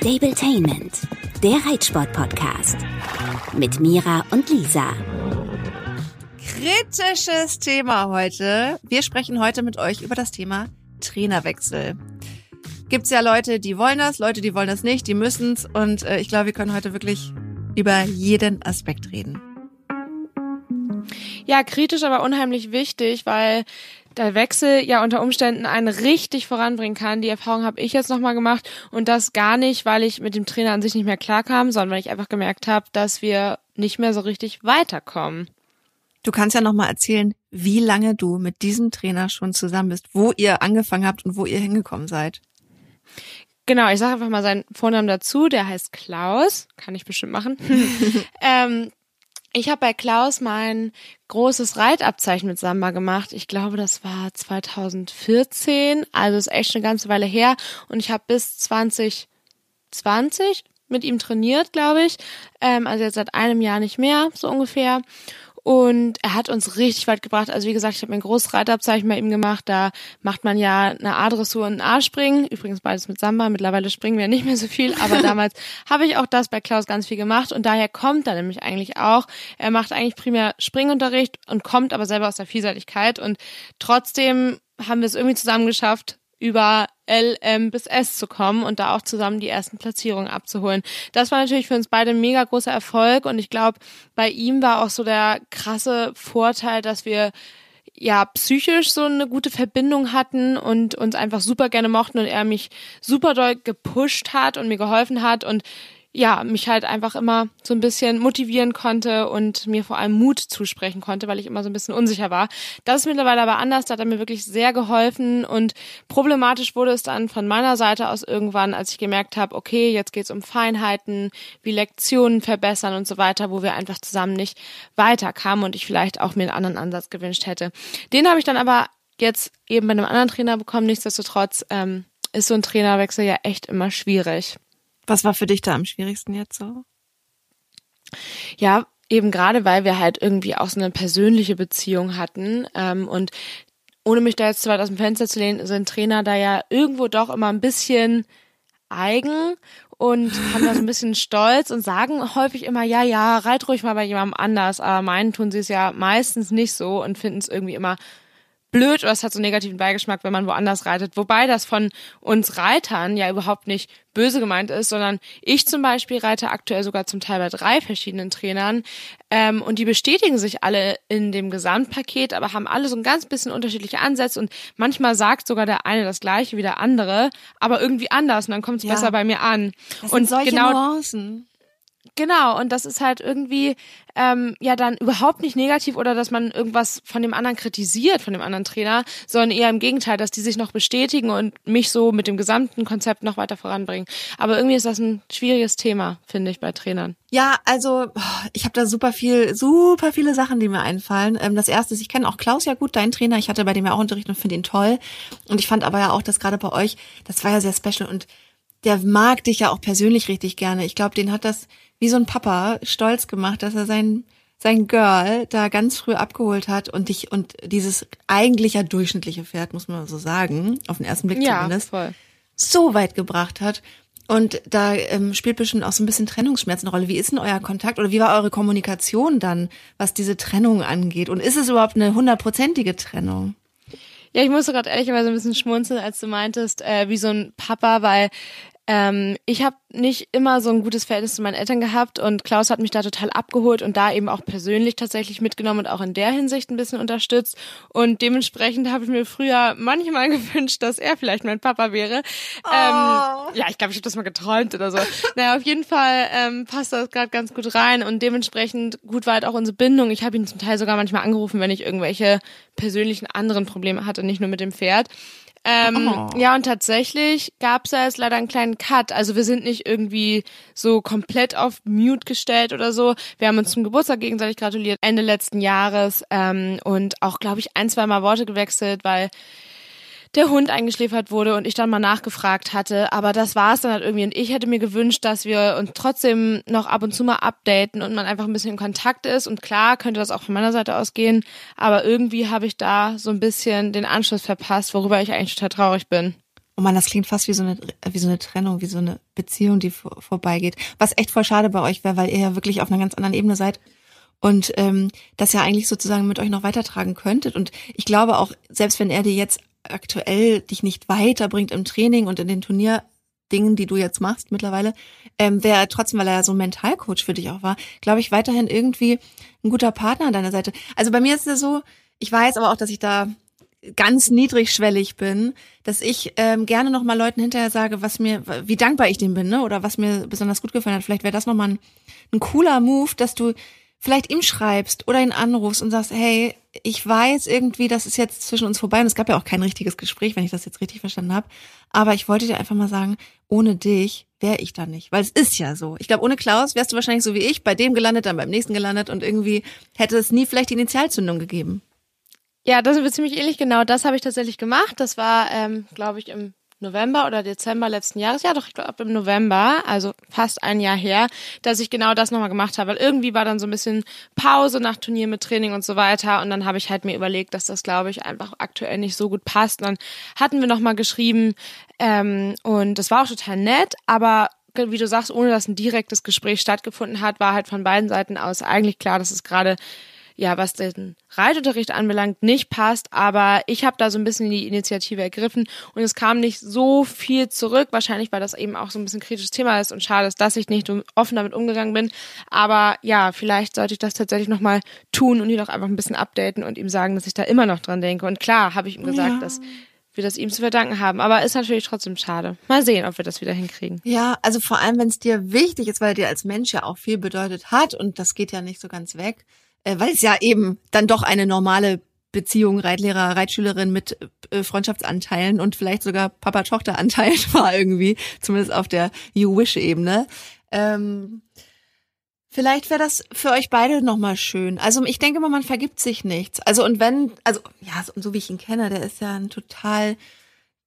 Stabletainment, der Reitsport-Podcast. Mit Mira und Lisa. Kritisches Thema heute. Wir sprechen heute mit euch über das Thema Trainerwechsel. Gibt's ja Leute, die wollen das, Leute, die wollen das nicht, die müssen's. Und äh, ich glaube, wir können heute wirklich über jeden Aspekt reden. Ja, kritisch, aber unheimlich wichtig, weil der Wechsel ja unter Umständen einen richtig voranbringen kann. Die Erfahrung habe ich jetzt nochmal gemacht und das gar nicht, weil ich mit dem Trainer an sich nicht mehr klarkam, sondern weil ich einfach gemerkt habe, dass wir nicht mehr so richtig weiterkommen. Du kannst ja nochmal erzählen, wie lange du mit diesem Trainer schon zusammen bist, wo ihr angefangen habt und wo ihr hingekommen seid. Genau, ich sage einfach mal seinen Vornamen dazu. Der heißt Klaus. Kann ich bestimmt machen. ähm, ich habe bei Klaus mein großes Reitabzeichen mit Samba gemacht. Ich glaube, das war 2014, also ist echt eine ganze Weile her. Und ich habe bis 2020 mit ihm trainiert, glaube ich. Ähm, also jetzt seit einem Jahr nicht mehr, so ungefähr. Und er hat uns richtig weit gebracht. Also wie gesagt, ich habe mein großes Reitabzeichen bei ihm gemacht. Da macht man ja eine A-Dressur und ein A-Springen. Übrigens beides mit Samba. Mittlerweile springen wir nicht mehr so viel. Aber damals habe ich auch das bei Klaus ganz viel gemacht. Und daher kommt er nämlich eigentlich auch. Er macht eigentlich primär Springunterricht und kommt aber selber aus der Vielseitigkeit. Und trotzdem haben wir es irgendwie zusammen geschafft, über L, M bis S zu kommen und da auch zusammen die ersten Platzierungen abzuholen. Das war natürlich für uns beide ein mega großer Erfolg und ich glaube, bei ihm war auch so der krasse Vorteil, dass wir ja psychisch so eine gute Verbindung hatten und uns einfach super gerne mochten und er mich super doll gepusht hat und mir geholfen hat und ja, mich halt einfach immer so ein bisschen motivieren konnte und mir vor allem Mut zusprechen konnte, weil ich immer so ein bisschen unsicher war. Das ist mittlerweile aber anders, da hat er mir wirklich sehr geholfen und problematisch wurde es dann von meiner Seite aus irgendwann, als ich gemerkt habe, okay, jetzt geht's um Feinheiten, wie Lektionen verbessern und so weiter, wo wir einfach zusammen nicht weiterkamen und ich vielleicht auch mir einen anderen Ansatz gewünscht hätte. Den habe ich dann aber jetzt eben bei einem anderen Trainer bekommen. Nichtsdestotrotz ähm, ist so ein Trainerwechsel ja echt immer schwierig. Was war für dich da am schwierigsten jetzt so? Ja, eben gerade, weil wir halt irgendwie auch so eine persönliche Beziehung hatten ähm, und ohne mich da jetzt zu weit aus dem Fenster zu lehnen, sind Trainer da ja irgendwo doch immer ein bisschen eigen und haben da so ein bisschen Stolz und sagen häufig immer, ja, ja, reit ruhig mal bei jemandem anders, aber meinen tun sie es ja meistens nicht so und finden es irgendwie immer blöd oder es hat so einen negativen Beigeschmack, wenn man woanders reitet. Wobei das von uns Reitern ja überhaupt nicht böse gemeint ist, sondern ich zum Beispiel reite aktuell sogar zum Teil bei drei verschiedenen Trainern ähm, und die bestätigen sich alle in dem Gesamtpaket, aber haben alle so ein ganz bisschen unterschiedliche Ansätze und manchmal sagt sogar der eine das gleiche wie der andere, aber irgendwie anders und dann kommt es ja. besser bei mir an. Das und sind solche genau Nuancen. Genau, und das ist halt irgendwie ähm, ja dann überhaupt nicht negativ oder dass man irgendwas von dem anderen kritisiert, von dem anderen Trainer, sondern eher im Gegenteil, dass die sich noch bestätigen und mich so mit dem gesamten Konzept noch weiter voranbringen. Aber irgendwie ist das ein schwieriges Thema, finde ich, bei Trainern. Ja, also ich habe da super viel, super viele Sachen, die mir einfallen. Ähm, das erste ist, ich kenne auch Klaus ja gut, dein Trainer. Ich hatte bei dem ja auch Unterricht und finde ihn toll. Und ich fand aber ja auch, dass gerade bei euch, das war ja sehr special und der mag dich ja auch persönlich richtig gerne. Ich glaube, den hat das wie so ein Papa stolz gemacht, dass er sein sein Girl da ganz früh abgeholt hat und dich und dieses eigentlich ja durchschnittliche Pferd, muss man so sagen, auf den ersten Blick ja, zumindest, voll. so weit gebracht hat. Und da ähm, spielt bestimmt auch so ein bisschen Trennungsschmerz eine Rolle. Wie ist denn euer Kontakt oder wie war eure Kommunikation dann, was diese Trennung angeht? Und ist es überhaupt eine hundertprozentige Trennung? Ja, ich musste gerade ehrlicherweise ein bisschen schmunzeln, als du meintest, äh, wie so ein Papa, weil ähm, ich habe nicht immer so ein gutes Verhältnis zu meinen Eltern gehabt und Klaus hat mich da total abgeholt und da eben auch persönlich tatsächlich mitgenommen und auch in der Hinsicht ein bisschen unterstützt. Und dementsprechend habe ich mir früher manchmal gewünscht, dass er vielleicht mein Papa wäre. Ähm, oh. Ähm, ja, ich glaube, ich habe das mal geträumt oder so. naja, auf jeden Fall ähm, passt das gerade ganz gut rein und dementsprechend gut war halt auch unsere Bindung. Ich habe ihn zum Teil sogar manchmal angerufen, wenn ich irgendwelche persönlichen anderen Probleme hatte, nicht nur mit dem Pferd. Ähm, oh. Ja, und tatsächlich gab es da jetzt leider einen kleinen Cut. Also wir sind nicht irgendwie so komplett auf Mute gestellt oder so. Wir haben uns zum Geburtstag gegenseitig gratuliert, Ende letzten Jahres ähm, und auch, glaube ich, ein, zwei Mal Worte gewechselt, weil der Hund eingeschläfert wurde und ich dann mal nachgefragt hatte. Aber das war es dann halt irgendwie. Und ich hätte mir gewünscht, dass wir uns trotzdem noch ab und zu mal updaten und man einfach ein bisschen in Kontakt ist. Und klar könnte das auch von meiner Seite aus gehen. Aber irgendwie habe ich da so ein bisschen den Anschluss verpasst, worüber ich eigentlich total traurig bin. Oh man, das klingt fast wie so eine, wie so eine Trennung, wie so eine Beziehung, die vor, vorbeigeht. Was echt voll schade bei euch wäre, weil ihr ja wirklich auf einer ganz anderen Ebene seid und ähm, das ja eigentlich sozusagen mit euch noch weitertragen könntet. Und ich glaube auch, selbst wenn er dir jetzt aktuell dich nicht weiterbringt im Training und in den Turnierdingen, die du jetzt machst mittlerweile, ähm, wäre trotzdem, weil er ja so ein Mentalcoach für dich auch war, glaube ich, weiterhin irgendwie ein guter Partner an deiner Seite. Also bei mir ist es so, ich weiß aber auch, dass ich da ganz niedrigschwellig bin, dass ich ähm, gerne noch mal Leuten hinterher sage, was mir, wie dankbar ich dem bin, ne? Oder was mir besonders gut gefallen hat. Vielleicht wäre das noch mal ein, ein cooler Move, dass du vielleicht ihm schreibst oder ihn anrufst und sagst, hey, ich weiß irgendwie, das ist jetzt zwischen uns vorbei und es gab ja auch kein richtiges Gespräch, wenn ich das jetzt richtig verstanden habe. Aber ich wollte dir einfach mal sagen, ohne dich wäre ich da nicht, weil es ist ja so. Ich glaube, ohne Klaus wärst du wahrscheinlich so wie ich, bei dem gelandet, dann beim nächsten gelandet und irgendwie hätte es nie vielleicht die Initialzündung gegeben. Ja, das ist ziemlich ähnlich. Genau, das habe ich tatsächlich gemacht. Das war, ähm, glaube ich, im November oder Dezember letzten Jahres, ja doch, ich glaube im November, also fast ein Jahr her, dass ich genau das nochmal gemacht habe. Weil irgendwie war dann so ein bisschen Pause nach Turnier mit Training und so weiter. Und dann habe ich halt mir überlegt, dass das, glaube ich, einfach aktuell nicht so gut passt. Und dann hatten wir nochmal geschrieben ähm, und das war auch total nett, aber wie du sagst, ohne dass ein direktes Gespräch stattgefunden hat, war halt von beiden Seiten aus eigentlich klar, dass es gerade ja, was den Reitunterricht anbelangt, nicht passt. Aber ich habe da so ein bisschen die Initiative ergriffen und es kam nicht so viel zurück. Wahrscheinlich, weil das eben auch so ein bisschen kritisches Thema ist und schade ist, dass ich nicht offen damit umgegangen bin. Aber ja, vielleicht sollte ich das tatsächlich nochmal tun und ihn auch einfach ein bisschen updaten und ihm sagen, dass ich da immer noch dran denke. Und klar, habe ich ihm gesagt, ja. dass wir das ihm zu verdanken haben. Aber ist natürlich trotzdem schade. Mal sehen, ob wir das wieder hinkriegen. Ja, also vor allem, wenn es dir wichtig ist, weil er dir als Mensch ja auch viel bedeutet hat und das geht ja nicht so ganz weg, äh, weil es ja eben dann doch eine normale Beziehung Reitlehrer, Reitschülerin mit äh, Freundschaftsanteilen und vielleicht sogar Papa-Tochter-Anteilen war irgendwie, zumindest auf der You-Wish-Ebene. Ähm, vielleicht wäre das für euch beide nochmal schön. Also ich denke mal, man vergibt sich nichts. Also und wenn, also ja, so, so wie ich ihn kenne, der ist ja ein total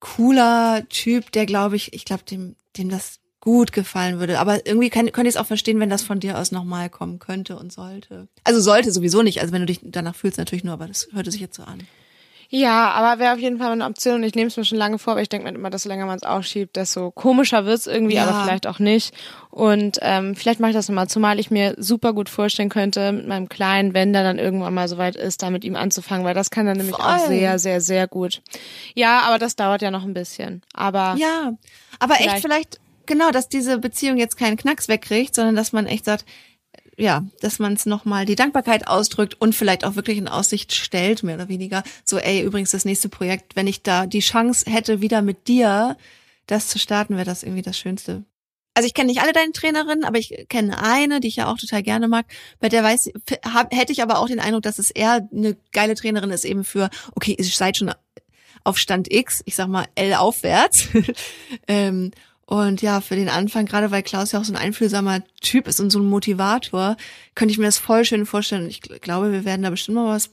cooler Typ, der glaube ich, ich glaube, dem, dem das gut gefallen würde. Aber irgendwie kann, könnte ich es auch verstehen, wenn das von dir aus nochmal kommen könnte und sollte. Also sollte sowieso nicht. Also wenn du dich danach fühlst, natürlich nur, aber das hörte sich jetzt so an. Ja, aber wäre auf jeden Fall eine Option und ich nehme es mir schon lange vor, weil ich denke mir immer, desto länger man es aufschiebt, desto komischer wird's irgendwie, ja. aber vielleicht auch nicht. Und ähm, vielleicht mache ich das nochmal, zumal ich mir super gut vorstellen könnte, mit meinem Kleinen, wenn der dann irgendwann mal soweit ist, da mit ihm anzufangen, weil das kann dann nämlich Voll. auch sehr, sehr, sehr gut. Ja, aber das dauert ja noch ein bisschen. Aber ja, aber vielleicht, echt vielleicht Genau, dass diese Beziehung jetzt keinen Knacks wegkriegt, sondern dass man echt sagt, ja, dass man es nochmal die Dankbarkeit ausdrückt und vielleicht auch wirklich in Aussicht stellt, mehr oder weniger. So, ey, übrigens das nächste Projekt, wenn ich da die Chance hätte, wieder mit dir das zu starten, wäre das irgendwie das Schönste. Also ich kenne nicht alle deine Trainerinnen, aber ich kenne eine, die ich ja auch total gerne mag. Bei der weiß, hab, hätte ich aber auch den Eindruck, dass es eher eine geile Trainerin ist, eben für, okay, ihr seid schon auf Stand X, ich sag mal L aufwärts. ähm, und ja, für den Anfang, gerade weil Klaus ja auch so ein einfühlsamer Typ ist und so ein Motivator, könnte ich mir das voll schön vorstellen. Ich glaube, wir werden da bestimmt mal was,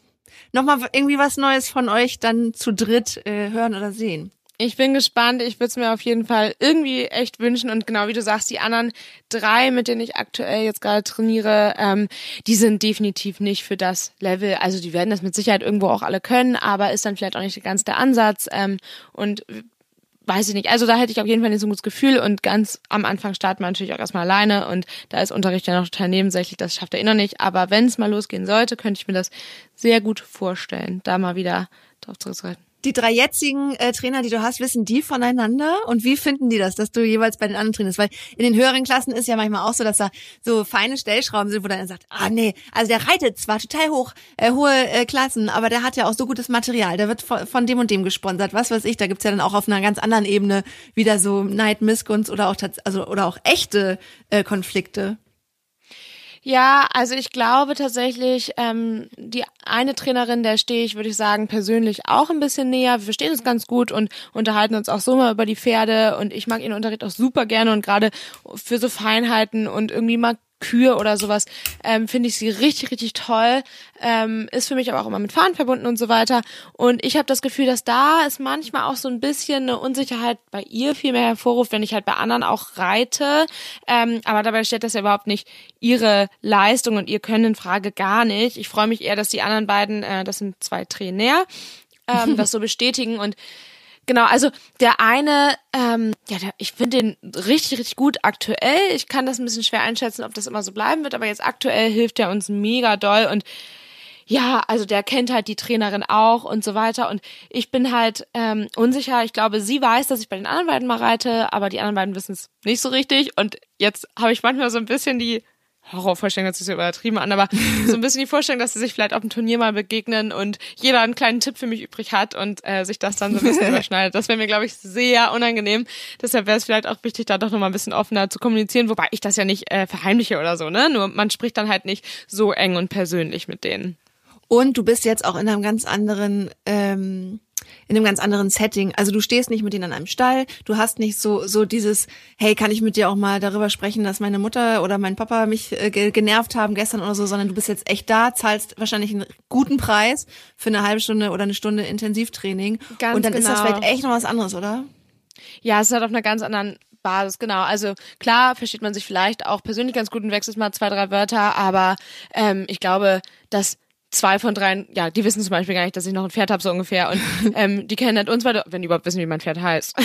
nochmal irgendwie was Neues von euch dann zu dritt äh, hören oder sehen. Ich bin gespannt. Ich würde es mir auf jeden Fall irgendwie echt wünschen. Und genau wie du sagst, die anderen drei, mit denen ich aktuell jetzt gerade trainiere, ähm, die sind definitiv nicht für das Level. Also die werden das mit Sicherheit irgendwo auch alle können, aber ist dann vielleicht auch nicht ganz der Ansatz. Ähm, und weiß ich nicht. Also da hätte ich auf jeden Fall nicht so ein gutes Gefühl und ganz am Anfang starten wir natürlich auch erstmal alleine und da ist Unterricht ja noch total nebensächlich, das schafft er eh noch nicht. Aber wenn es mal losgehen sollte, könnte ich mir das sehr gut vorstellen, da mal wieder drauf zurückzuhalten die drei jetzigen äh, Trainer, die du hast, wissen die voneinander und wie finden die das, dass du jeweils bei den anderen trainierst? Weil in den höheren Klassen ist ja manchmal auch so, dass da so feine Stellschrauben sind, wo dann sagt, ah nee, also der reitet zwar total hoch, äh, hohe äh, Klassen, aber der hat ja auch so gutes Material, der wird von, von dem und dem gesponsert, was weiß ich, da gibt's ja dann auch auf einer ganz anderen Ebene wieder so Neid, Missgunst oder auch also oder auch echte äh, Konflikte. Ja, also ich glaube tatsächlich, ähm, die eine Trainerin, der stehe ich, würde ich sagen, persönlich auch ein bisschen näher. Wir verstehen uns ganz gut und unterhalten uns auch so mal über die Pferde und ich mag ihren Unterricht auch super gerne und gerade für so Feinheiten und irgendwie mal Kühe oder sowas, ähm, finde ich sie richtig, richtig toll. Ähm, ist für mich aber auch immer mit Fahren verbunden und so weiter. Und ich habe das Gefühl, dass da ist manchmal auch so ein bisschen eine Unsicherheit bei ihr viel mehr hervorruft, wenn ich halt bei anderen auch reite. Ähm, aber dabei stellt das ja überhaupt nicht ihre Leistung und ihr Können in Frage gar nicht. Ich freue mich eher, dass die anderen beiden, äh, das sind zwei Trainer, ähm, das so bestätigen und Genau, also der eine, ähm, ja, der, ich finde den richtig, richtig gut aktuell. Ich kann das ein bisschen schwer einschätzen, ob das immer so bleiben wird, aber jetzt aktuell hilft er uns mega doll und ja, also der kennt halt die Trainerin auch und so weiter. Und ich bin halt ähm, unsicher. Ich glaube, sie weiß, dass ich bei den anderen beiden mal reite, aber die anderen beiden wissen es nicht so richtig. Und jetzt habe ich manchmal so ein bisschen die Horrorvorstellung hört sich so übertrieben an, aber so ein bisschen die Vorstellung, dass sie sich vielleicht auf dem Turnier mal begegnen und jeder einen kleinen Tipp für mich übrig hat und äh, sich das dann so ein bisschen überschneidet. Das wäre mir, glaube ich, sehr unangenehm. Deshalb wäre es vielleicht auch wichtig, da doch nochmal ein bisschen offener zu kommunizieren, wobei ich das ja nicht äh, verheimliche oder so, ne? Nur man spricht dann halt nicht so eng und persönlich mit denen. Und du bist jetzt auch in einem ganz anderen ähm, in einem ganz anderen Setting. Also du stehst nicht mit denen an einem Stall, du hast nicht so so dieses, hey, kann ich mit dir auch mal darüber sprechen, dass meine Mutter oder mein Papa mich äh, genervt haben gestern oder so, sondern du bist jetzt echt da, zahlst wahrscheinlich einen guten Preis für eine halbe Stunde oder eine Stunde Intensivtraining. Ganz und dann genau. ist das vielleicht echt noch was anderes, oder? Ja, es ist halt auf einer ganz anderen Basis, genau. Also klar versteht man sich vielleicht auch persönlich ganz gut und wechselt mal zwei, drei Wörter, aber ähm, ich glaube, dass zwei von dreien, ja, die wissen zum Beispiel gar nicht, dass ich noch ein Pferd habe, so ungefähr. Und ähm, die kennen halt uns beide, wenn die überhaupt wissen, wie mein Pferd heißt.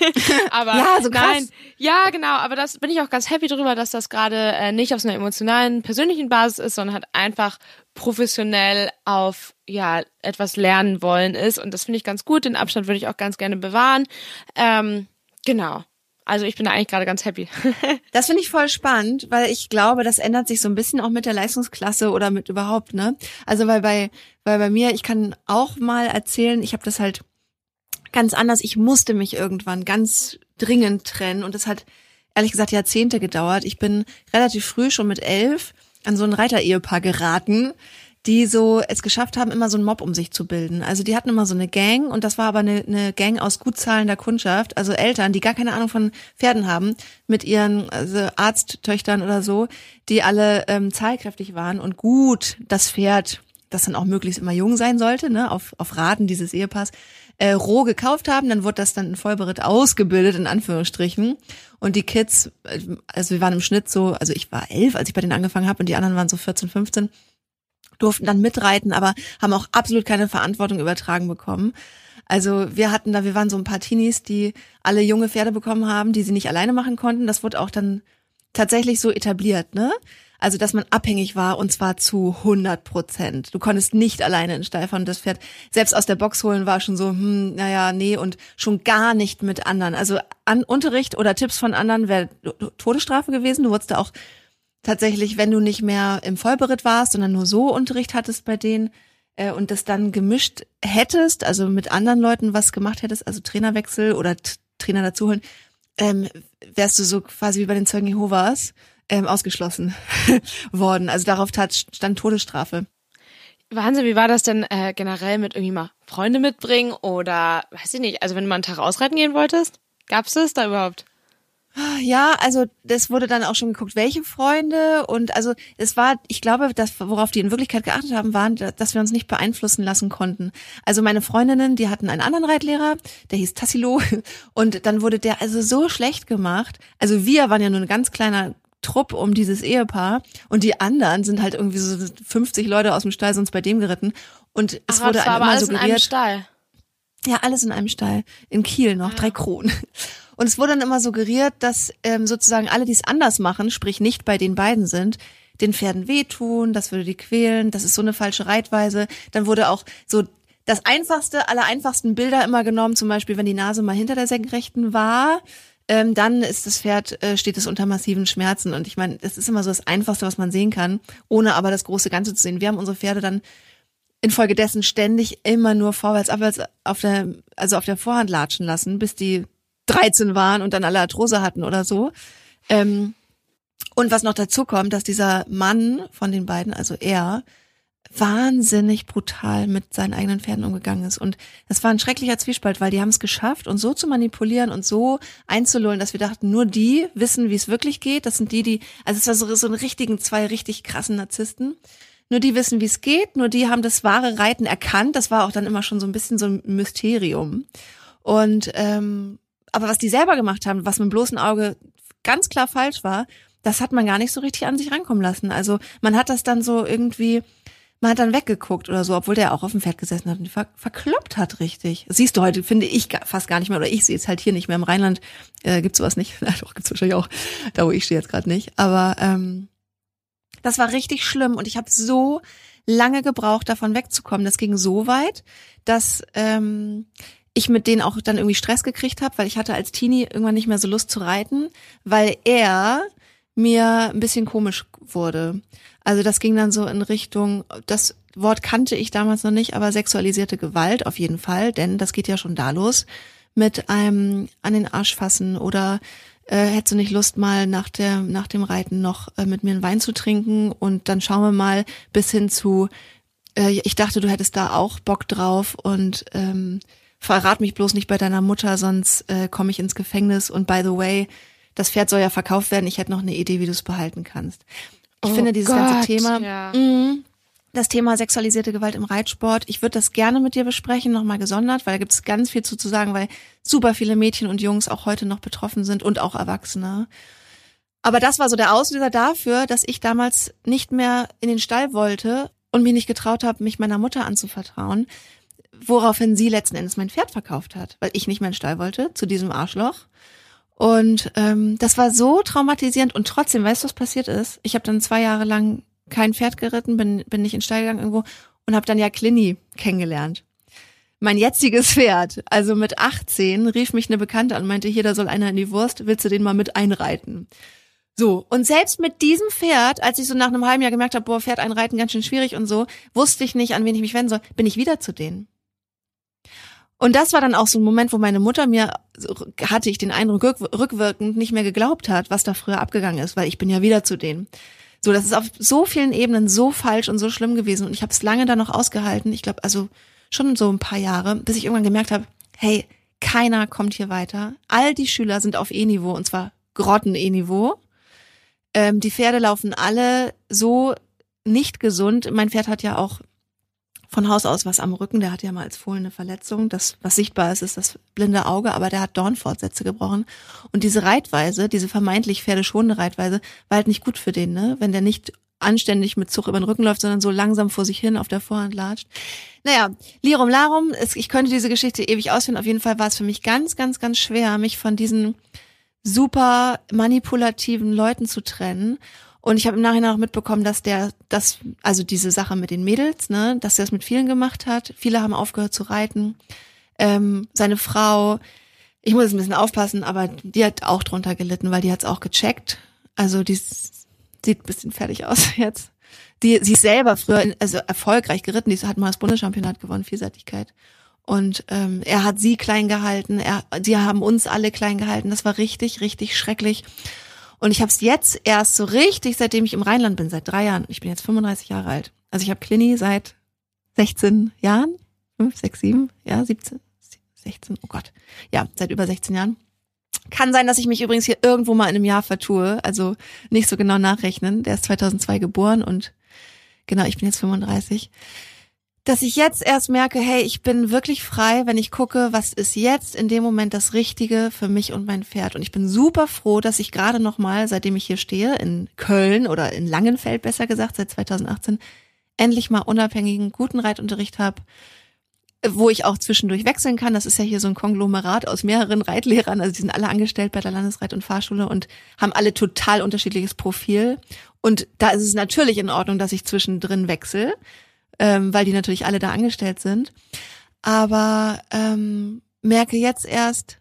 aber Ja, so krass. nein, ja, genau, aber das bin ich auch ganz happy drüber, dass das gerade äh, nicht auf so einer emotionalen, persönlichen Basis ist, sondern halt einfach professionell auf ja etwas lernen wollen ist. Und das finde ich ganz gut. Den Abstand würde ich auch ganz gerne bewahren. Ähm, genau. Also ich bin da eigentlich gerade ganz happy. Das finde ich voll spannend, weil ich glaube, das ändert sich so ein bisschen auch mit der Leistungsklasse oder mit überhaupt, ne? Also weil bei, weil bei mir, ich kann auch mal erzählen, ich habe das halt ganz anders. Ich musste mich irgendwann ganz dringend trennen und das hat ehrlich gesagt Jahrzehnte gedauert. Ich bin relativ früh schon mit elf an so ein Reiterehepaar geraten, die so es geschafft haben, immer so einen Mob um sich zu bilden. Also die hatten immer so eine Gang und das war aber eine, eine Gang aus gut zahlender Kundschaft, also Eltern, die gar keine Ahnung von Pferden haben, mit ihren also Arzttöchtern oder so, die alle ähm, zahlkräftig waren und gut das Pferd, das dann auch möglichst immer jung sein sollte, ne, auf, auf Raten dieses Ehepaars, äh, roh gekauft haben, dann wurde das dann in Vollberitt ausgebildet, in Anführungsstrichen. Und die Kids, äh, also wir waren im Schnitt so, also ich war elf, als ich bei denen angefangen habe und die anderen waren so 14, 15 durften dann mitreiten, aber haben auch absolut keine Verantwortung übertragen bekommen. Also wir hatten da, wir waren so ein paar Teenies, die alle junge Pferde bekommen haben, die sie nicht alleine machen konnten. Das wurde auch dann tatsächlich so etabliert, ne? Also, dass man abhängig war und zwar zu 100 Prozent. Du konntest nicht alleine in den Stall fahren das Pferd selbst aus der Box holen war schon so, hm, naja, nee und schon gar nicht mit anderen. Also an Unterricht oder Tipps von anderen wäre Todesstrafe gewesen. Du wurdest da auch tatsächlich, wenn du nicht mehr im Vollberitt warst, sondern nur so Unterricht hattest bei denen äh, und das dann gemischt hättest, also mit anderen Leuten was gemacht hättest, also Trainerwechsel oder T Trainer dazuholen, ähm, wärst du so quasi wie bei den Zeugen Jehovas ähm, ausgeschlossen worden. Also darauf tat, stand Todesstrafe. Wahnsinn, wie war das denn äh, generell mit irgendwie mal Freunde mitbringen oder weiß ich nicht, also wenn du mal einen Tag ausreiten gehen wolltest? Gab's das da überhaupt? Ja, also das wurde dann auch schon geguckt, welche Freunde und also es war, ich glaube, das, worauf die in Wirklichkeit geachtet haben, waren, dass wir uns nicht beeinflussen lassen konnten. Also meine Freundinnen, die hatten einen anderen Reitlehrer, der hieß Tassilo und dann wurde der also so schlecht gemacht. Also wir waren ja nur ein ganz kleiner Trupp um dieses Ehepaar und die anderen sind halt irgendwie so 50 Leute aus dem Stall sonst bei dem geritten und es Ach, wurde das war einem aber immer alles suggeriert. in einem Stall. Ja, alles in einem Stall. In Kiel noch, drei Kronen. Und es wurde dann immer suggeriert, dass ähm, sozusagen alle, die es anders machen, sprich nicht bei den beiden sind, den Pferden wehtun, das würde die quälen, das ist so eine falsche Reitweise. Dann wurde auch so das einfachste, aller einfachsten Bilder immer genommen, zum Beispiel, wenn die Nase mal hinter der Senkrechten war, ähm, dann ist das Pferd, äh, steht es unter massiven Schmerzen. Und ich meine, das ist immer so das Einfachste, was man sehen kann, ohne aber das große Ganze zu sehen. Wir haben unsere Pferde dann infolgedessen ständig immer nur vorwärts, abwärts auf der, also auf der Vorhand latschen lassen, bis die 13 waren und dann alle Arthrose hatten oder so. Ähm, und was noch dazu kommt, dass dieser Mann von den beiden, also er, wahnsinnig brutal mit seinen eigenen Pferden umgegangen ist. Und es war ein schrecklicher Zwiespalt, weil die haben es geschafft, uns so zu manipulieren und so einzulullen, dass wir dachten, nur die wissen, wie es wirklich geht. Das sind die, die, also es war so, so ein richtigen, zwei richtig krassen Narzissten. Nur die wissen, wie es geht, nur die haben das wahre Reiten erkannt. Das war auch dann immer schon so ein bisschen so ein Mysterium. Und ähm, aber was die selber gemacht haben, was mit dem bloßen Auge ganz klar falsch war, das hat man gar nicht so richtig an sich rankommen lassen. Also man hat das dann so irgendwie, man hat dann weggeguckt oder so, obwohl der auch auf dem Pferd gesessen hat und ver verkloppt hat richtig. Das siehst du heute, finde ich, fast gar nicht mehr, oder ich sehe es halt hier nicht mehr. Im Rheinland äh, gibt's sowas nicht. Na doch, gibt's wahrscheinlich auch, da wo ich stehe jetzt gerade nicht. Aber ähm, das war richtig schlimm und ich habe so lange gebraucht, davon wegzukommen. Das ging so weit, dass ähm, ich mit denen auch dann irgendwie Stress gekriegt habe, weil ich hatte als Teenie irgendwann nicht mehr so Lust zu reiten, weil er mir ein bisschen komisch wurde. Also das ging dann so in Richtung, das Wort kannte ich damals noch nicht, aber sexualisierte Gewalt auf jeden Fall, denn das geht ja schon da los mit einem an den Arsch fassen oder äh, hättest du nicht Lust mal nach der nach dem Reiten noch äh, mit mir einen Wein zu trinken und dann schauen wir mal bis hin zu äh, ich dachte du hättest da auch Bock drauf und ähm, verrat mich bloß nicht bei deiner Mutter sonst äh, komme ich ins Gefängnis. Und by the way das Pferd soll ja verkauft werden. Ich hätte noch eine Idee wie du es behalten kannst. Ich oh finde dieses Gott, ganze Thema, ja. mh, das Thema sexualisierte Gewalt im Reitsport, ich würde das gerne mit dir besprechen, nochmal gesondert, weil da gibt es ganz viel zu, zu sagen, weil super viele Mädchen und Jungs auch heute noch betroffen sind und auch Erwachsene. Aber das war so der Auslöser dafür, dass ich damals nicht mehr in den Stall wollte und mich nicht getraut habe, mich meiner Mutter anzuvertrauen, woraufhin sie letzten Endes mein Pferd verkauft hat, weil ich nicht mehr in den Stall wollte, zu diesem Arschloch. Und ähm, das war so traumatisierend und trotzdem, weißt du, was passiert ist? Ich habe dann zwei Jahre lang kein Pferd geritten, bin, bin nicht in Stall gegangen irgendwo und habe dann ja Clini kennengelernt. Mein jetziges Pferd, also mit 18, rief mich eine Bekannte an und meinte, hier, da soll einer in die Wurst, willst du den mal mit einreiten? So, und selbst mit diesem Pferd, als ich so nach einem halben Jahr gemerkt habe, boah, Pferd einreiten ganz schön schwierig und so, wusste ich nicht, an wen ich mich wenden soll, bin ich wieder zu denen. Und das war dann auch so ein Moment, wo meine Mutter mir, hatte ich den Eindruck, rückwirkend nicht mehr geglaubt hat, was da früher abgegangen ist, weil ich bin ja wieder zu denen. So, das ist auf so vielen Ebenen so falsch und so schlimm gewesen. Und ich habe es lange dann noch ausgehalten. Ich glaube, also schon so ein paar Jahre, bis ich irgendwann gemerkt habe, hey, keiner kommt hier weiter. All die Schüler sind auf E-Niveau und zwar Grotten-E-Niveau. Ähm, die Pferde laufen alle so nicht gesund. Mein Pferd hat ja auch von Haus aus was am Rücken. Der hat ja mal als Fohlen eine Verletzung. Das, was sichtbar ist, ist das blinde Auge, aber der hat Dornfortsätze gebrochen. Und diese Reitweise, diese vermeintlich pferdeschonende Reitweise, war halt nicht gut für den, ne? Wenn der nicht anständig mit Zug über den Rücken läuft, sondern so langsam vor sich hin auf der Vorhand latscht. Naja, Lirum Larum, es, ich könnte diese Geschichte ewig ausführen. Auf jeden Fall war es für mich ganz, ganz, ganz schwer, mich von diesen super manipulativen Leuten zu trennen und ich habe im Nachhinein auch mitbekommen, dass der, das, also diese Sache mit den Mädels, ne, dass er es mit vielen gemacht hat. Viele haben aufgehört zu reiten. Ähm, seine Frau, ich muss jetzt ein bisschen aufpassen, aber die hat auch drunter gelitten, weil die hat es auch gecheckt. Also die sieht ein bisschen fertig aus jetzt. Die, sie ist selber früher also erfolgreich geritten, die hat mal das Bundeschampionat gewonnen, Vielseitigkeit. Und ähm, er hat sie klein gehalten, er, sie haben uns alle klein gehalten. Das war richtig, richtig schrecklich. Und ich habe es jetzt erst so richtig, seitdem ich im Rheinland bin, seit drei Jahren. Ich bin jetzt 35 Jahre alt. Also ich habe Clini seit 16 Jahren, 5, 6, 7, ja, 17, 16, oh Gott. Ja, seit über 16 Jahren. Kann sein, dass ich mich übrigens hier irgendwo mal in einem Jahr vertue, also nicht so genau nachrechnen. Der ist 2002 geboren und genau, ich bin jetzt 35 dass ich jetzt erst merke, hey, ich bin wirklich frei, wenn ich gucke, was ist jetzt in dem Moment das Richtige für mich und mein Pferd. Und ich bin super froh, dass ich gerade noch mal, seitdem ich hier stehe, in Köln oder in Langenfeld besser gesagt, seit 2018, endlich mal unabhängigen, guten Reitunterricht habe, wo ich auch zwischendurch wechseln kann. Das ist ja hier so ein Konglomerat aus mehreren Reitlehrern. Also die sind alle angestellt bei der Landesreit- und Fahrschule und haben alle total unterschiedliches Profil. Und da ist es natürlich in Ordnung, dass ich zwischendrin wechsle ähm, weil die natürlich alle da angestellt sind. Aber ähm, merke jetzt erst,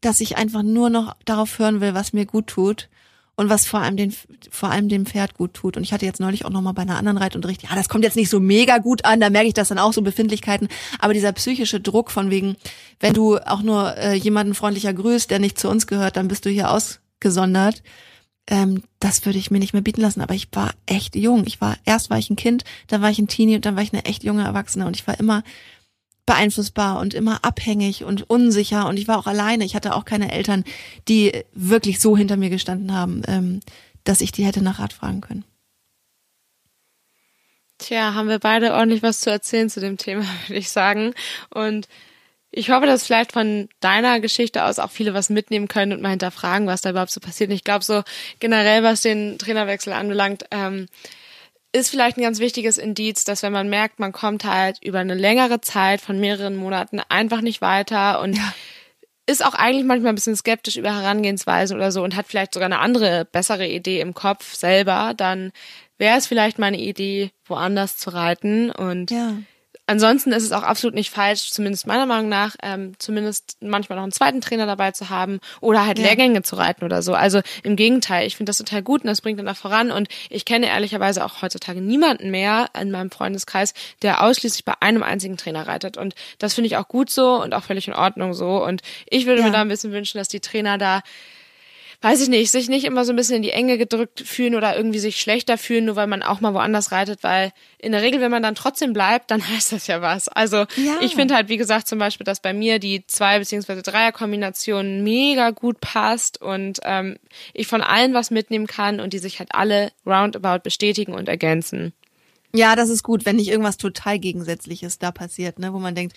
dass ich einfach nur noch darauf hören will, was mir gut tut und was vor allem den vor allem dem Pferd gut tut. Und ich hatte jetzt neulich auch noch mal bei einer anderen Reitunterricht, ja, das kommt jetzt nicht so mega gut an, da merke ich das dann auch so Befindlichkeiten, aber dieser psychische Druck von wegen, wenn du auch nur äh, jemanden freundlicher grüßt, der nicht zu uns gehört, dann bist du hier ausgesondert ähm, das würde ich mir nicht mehr bieten lassen. Aber ich war echt jung. Ich war, erst war ich ein Kind, dann war ich ein Teenie und dann war ich eine echt junge Erwachsene und ich war immer beeinflussbar und immer abhängig und unsicher und ich war auch alleine. Ich hatte auch keine Eltern, die wirklich so hinter mir gestanden haben, ähm, dass ich die hätte nach Rat fragen können. Tja, haben wir beide ordentlich was zu erzählen zu dem Thema, würde ich sagen. Und ich hoffe, dass vielleicht von deiner Geschichte aus auch viele was mitnehmen können und mal hinterfragen, was da überhaupt so passiert. Und ich glaube, so generell, was den Trainerwechsel anbelangt, ähm, ist vielleicht ein ganz wichtiges Indiz, dass wenn man merkt, man kommt halt über eine längere Zeit von mehreren Monaten einfach nicht weiter und ja. ist auch eigentlich manchmal ein bisschen skeptisch über Herangehensweisen oder so und hat vielleicht sogar eine andere, bessere Idee im Kopf selber, dann wäre es vielleicht mal eine Idee, woanders zu reiten und ja. Ansonsten ist es auch absolut nicht falsch, zumindest meiner Meinung nach, ähm, zumindest manchmal noch einen zweiten Trainer dabei zu haben oder halt ja. Lehrgänge zu reiten oder so. Also im Gegenteil, ich finde das total gut und das bringt dann auch voran. Und ich kenne ehrlicherweise auch heutzutage niemanden mehr in meinem Freundeskreis, der ausschließlich bei einem einzigen Trainer reitet. Und das finde ich auch gut so und auch völlig in Ordnung so. Und ich würde ja. mir da ein bisschen wünschen, dass die Trainer da weiß ich nicht, sich nicht immer so ein bisschen in die Enge gedrückt fühlen oder irgendwie sich schlechter fühlen, nur weil man auch mal woanders reitet, weil in der Regel, wenn man dann trotzdem bleibt, dann heißt das ja was. Also ja. ich finde halt, wie gesagt, zum Beispiel, dass bei mir die zwei beziehungsweise Dreier-Kombination mega gut passt und ähm, ich von allen was mitnehmen kann und die sich halt alle roundabout bestätigen und ergänzen. Ja, das ist gut, wenn nicht irgendwas total Gegensätzliches da passiert, ne, wo man denkt,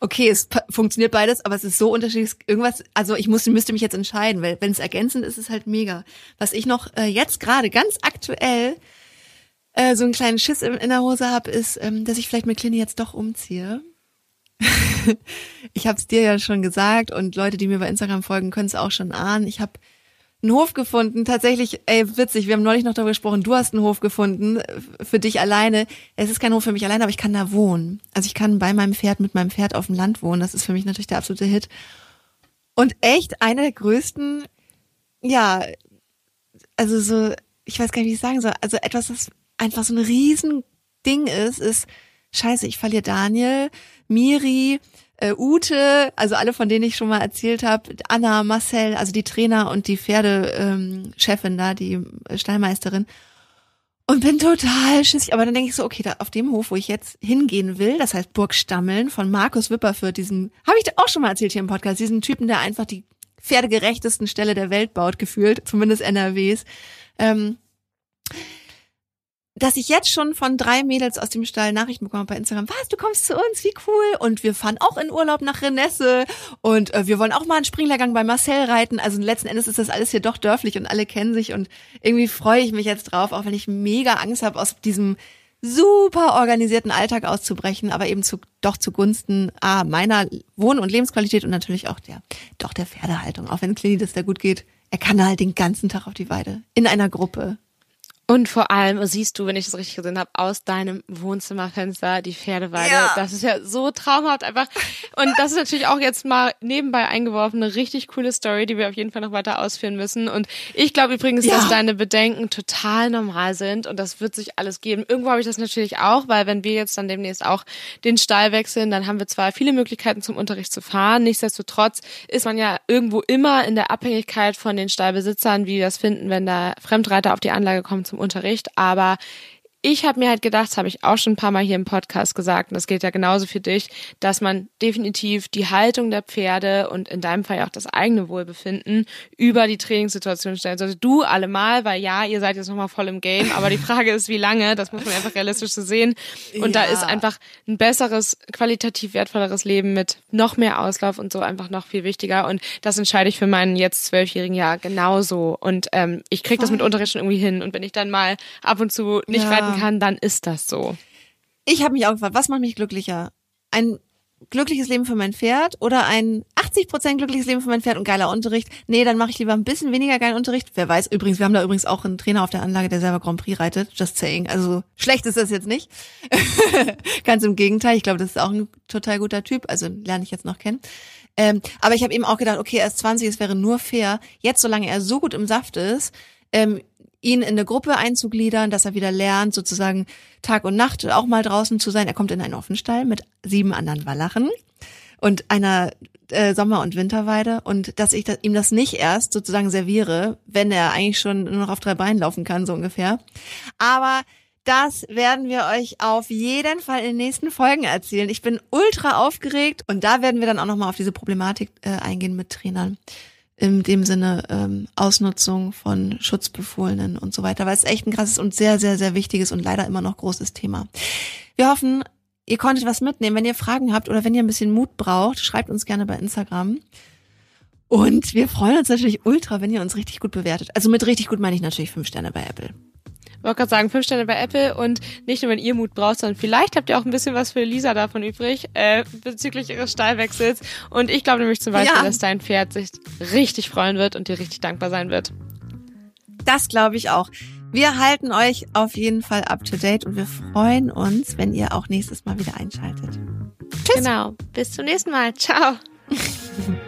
okay, es funktioniert beides, aber es ist so unterschiedlich. Irgendwas, also ich muss, müsste mich jetzt entscheiden, weil wenn es ergänzend ist, ist es halt mega. Was ich noch äh, jetzt gerade ganz aktuell äh, so einen kleinen Schiss in, in der Hose habe, ist, ähm, dass ich vielleicht mit Clini jetzt doch umziehe. ich habe es dir ja schon gesagt und Leute, die mir bei Instagram folgen, können es auch schon ahnen. Ich habe einen Hof gefunden. Tatsächlich, ey, witzig, wir haben neulich noch darüber gesprochen, du hast einen Hof gefunden äh, für dich alleine. Es ist kein Hof für mich alleine, aber ich kann da wohnen. Also ich kann bei meinem Pferd mit meinem Pferd auf dem Land wohnen. Das ist für mich natürlich der absolute Hit. Und echt einer der größten, ja, also so, ich weiß gar nicht, wie ich sagen soll. Also etwas, das einfach so ein Riesending ist, ist, scheiße, ich verliere Daniel, Miri, äh, Ute, also alle, von denen ich schon mal erzählt habe, Anna, Marcel, also die Trainer und die Pferdechefin ähm, da, die Stallmeisterin. Und bin total schissig. Aber dann denke ich so, okay, da auf dem Hof, wo ich jetzt hingehen will, das heißt Burg Stammeln von Markus Wipperfürth, diesen, habe ich auch schon mal erzählt hier im Podcast, diesen Typen, der einfach die pferdegerechtesten Ställe der Welt baut, gefühlt, zumindest NRWs. Ähm, dass ich jetzt schon von drei Mädels aus dem Stall Nachrichten bekomme bei Instagram, was, du kommst zu uns, wie cool. Und wir fahren auch in Urlaub nach Renesse und äh, wir wollen auch mal einen Springlehrgang bei Marcel reiten. Also letzten Endes ist das alles hier doch dörflich und alle kennen sich und irgendwie freue ich mich jetzt drauf, auch wenn ich mega Angst habe, aus diesem super organisierten Alltag auszubrechen, aber eben zu, doch zugunsten ah, meiner Wohn- und Lebensqualität und natürlich auch der, doch der Pferdehaltung. Auch wenn Clini das da gut geht, er kann halt den ganzen Tag auf die Weide. In einer Gruppe. Und vor allem siehst du, wenn ich das richtig gesehen habe, aus deinem Wohnzimmerfenster die Pferdeweide. Ja. Das ist ja so traumhaft einfach. Und das ist natürlich auch jetzt mal nebenbei eingeworfen eine richtig coole Story, die wir auf jeden Fall noch weiter ausführen müssen. Und ich glaube übrigens, ja. dass deine Bedenken total normal sind und das wird sich alles geben. Irgendwo habe ich das natürlich auch, weil wenn wir jetzt dann demnächst auch den Stall wechseln, dann haben wir zwar viele Möglichkeiten zum Unterricht zu fahren. Nichtsdestotrotz ist man ja irgendwo immer in der Abhängigkeit von den Stallbesitzern, wie wir das finden, wenn da Fremdreiter auf die Anlage kommen zum Unterricht, aber ich habe mir halt gedacht, das habe ich auch schon ein paar Mal hier im Podcast gesagt, und das gilt ja genauso für dich, dass man definitiv die Haltung der Pferde und in deinem Fall ja auch das eigene Wohlbefinden über die Trainingssituation stellen sollte. Du allemal, weil ja, ihr seid jetzt nochmal voll im Game, aber die Frage ist, wie lange, das muss man einfach realistisch so sehen. Und ja. da ist einfach ein besseres, qualitativ wertvolleres Leben mit noch mehr Auslauf und so einfach noch viel wichtiger. Und das entscheide ich für meinen jetzt zwölfjährigen Jahr genauso. Und ähm, ich krieg das mit Unterricht schon irgendwie hin. Und wenn ich dann mal ab und zu nicht ja. reiten werden kann, dann ist das so. Ich habe mich auch gefragt, was macht mich glücklicher? Ein glückliches Leben für mein Pferd oder ein 80% glückliches Leben für mein Pferd und geiler Unterricht? Nee, dann mache ich lieber ein bisschen weniger geilen Unterricht. Wer weiß, übrigens, wir haben da übrigens auch einen Trainer auf der Anlage, der selber Grand Prix reitet. Just saying. Also schlecht ist das jetzt nicht. Ganz im Gegenteil. Ich glaube, das ist auch ein total guter Typ. Also lerne ich jetzt noch kennen. Ähm, aber ich habe eben auch gedacht, okay, er ist 20, es wäre nur fair, jetzt solange er so gut im Saft ist, ähm, ihn in eine Gruppe einzugliedern, dass er wieder lernt, sozusagen Tag und Nacht auch mal draußen zu sein. Er kommt in einen Offenstall mit sieben anderen Wallachen und einer äh, Sommer- und Winterweide und dass ich das, ihm das nicht erst sozusagen serviere, wenn er eigentlich schon nur noch auf drei Beinen laufen kann, so ungefähr. Aber das werden wir euch auf jeden Fall in den nächsten Folgen erzählen. Ich bin ultra aufgeregt und da werden wir dann auch nochmal auf diese Problematik äh, eingehen mit Trainern in dem Sinne ähm, Ausnutzung von Schutzbefohlenen und so weiter, weil es echt ein krasses und sehr, sehr, sehr wichtiges und leider immer noch großes Thema. Wir hoffen, ihr konntet was mitnehmen. Wenn ihr Fragen habt oder wenn ihr ein bisschen Mut braucht, schreibt uns gerne bei Instagram. Und wir freuen uns natürlich ultra, wenn ihr uns richtig gut bewertet. Also mit richtig gut meine ich natürlich fünf Sterne bei Apple. Wollte gerade sagen, fünf Sterne bei Apple und nicht nur, wenn ihr Mut braucht, sondern vielleicht habt ihr auch ein bisschen was für Lisa davon übrig, äh, bezüglich ihres Stallwechsels. Und ich glaube nämlich zum Beispiel, ja. dass dein Pferd sich richtig freuen wird und dir richtig dankbar sein wird. Das glaube ich auch. Wir halten euch auf jeden Fall up to date und wir freuen uns, wenn ihr auch nächstes Mal wieder einschaltet. Tschüss. Genau. Bis zum nächsten Mal. Ciao.